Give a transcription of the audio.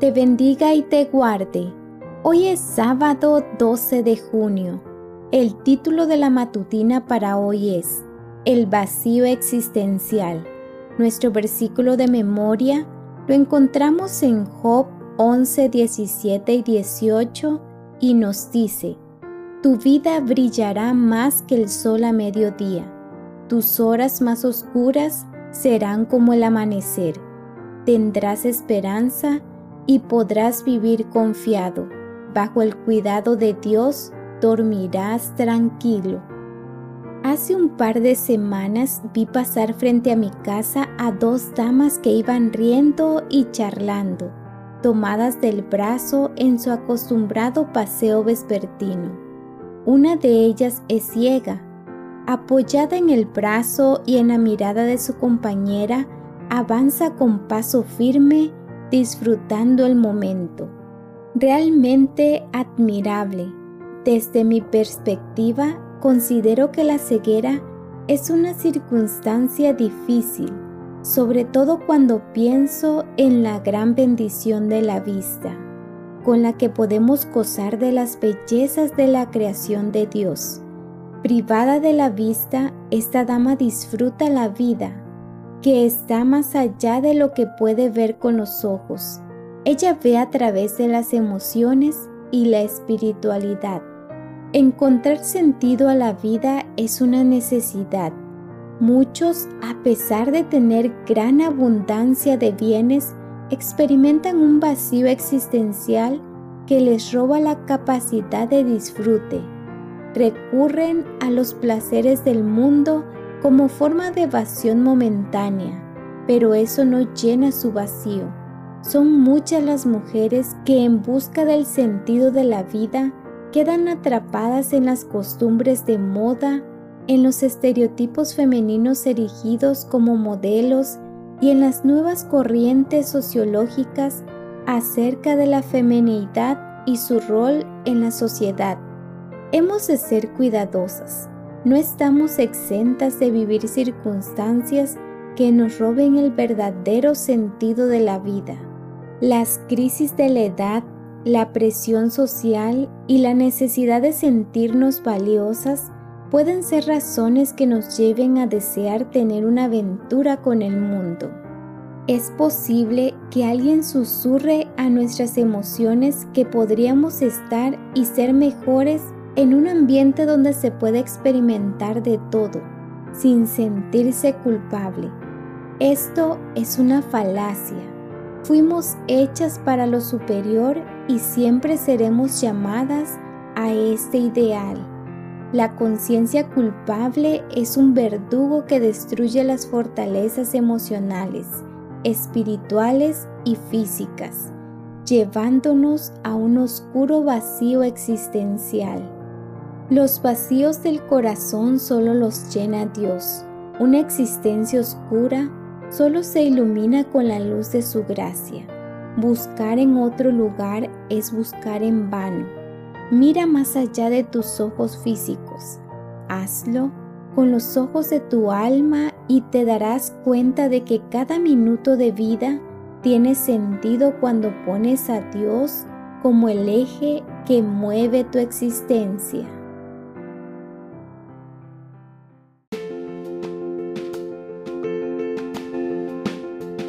te bendiga y te guarde. Hoy es sábado 12 de junio. El título de la matutina para hoy es El vacío existencial. Nuestro versículo de memoria lo encontramos en Job 11, 17 y 18 y nos dice, Tu vida brillará más que el sol a mediodía, tus horas más oscuras serán como el amanecer, tendrás esperanza y podrás vivir confiado. Bajo el cuidado de Dios dormirás tranquilo. Hace un par de semanas vi pasar frente a mi casa a dos damas que iban riendo y charlando, tomadas del brazo en su acostumbrado paseo vespertino. Una de ellas es ciega. Apoyada en el brazo y en la mirada de su compañera, avanza con paso firme disfrutando el momento. Realmente admirable. Desde mi perspectiva, considero que la ceguera es una circunstancia difícil, sobre todo cuando pienso en la gran bendición de la vista, con la que podemos gozar de las bellezas de la creación de Dios. Privada de la vista, esta dama disfruta la vida que está más allá de lo que puede ver con los ojos. Ella ve a través de las emociones y la espiritualidad. Encontrar sentido a la vida es una necesidad. Muchos, a pesar de tener gran abundancia de bienes, experimentan un vacío existencial que les roba la capacidad de disfrute. Recurren a los placeres del mundo como forma de evasión momentánea, pero eso no llena su vacío. Son muchas las mujeres que en busca del sentido de la vida quedan atrapadas en las costumbres de moda, en los estereotipos femeninos erigidos como modelos y en las nuevas corrientes sociológicas acerca de la feminidad y su rol en la sociedad. Hemos de ser cuidadosas no estamos exentas de vivir circunstancias que nos roben el verdadero sentido de la vida. Las crisis de la edad, la presión social y la necesidad de sentirnos valiosas pueden ser razones que nos lleven a desear tener una aventura con el mundo. Es posible que alguien susurre a nuestras emociones que podríamos estar y ser mejores en un ambiente donde se puede experimentar de todo sin sentirse culpable. Esto es una falacia. Fuimos hechas para lo superior y siempre seremos llamadas a este ideal. La conciencia culpable es un verdugo que destruye las fortalezas emocionales, espirituales y físicas, llevándonos a un oscuro vacío existencial. Los vacíos del corazón solo los llena Dios. Una existencia oscura solo se ilumina con la luz de su gracia. Buscar en otro lugar es buscar en vano. Mira más allá de tus ojos físicos. Hazlo con los ojos de tu alma y te darás cuenta de que cada minuto de vida tiene sentido cuando pones a Dios como el eje que mueve tu existencia.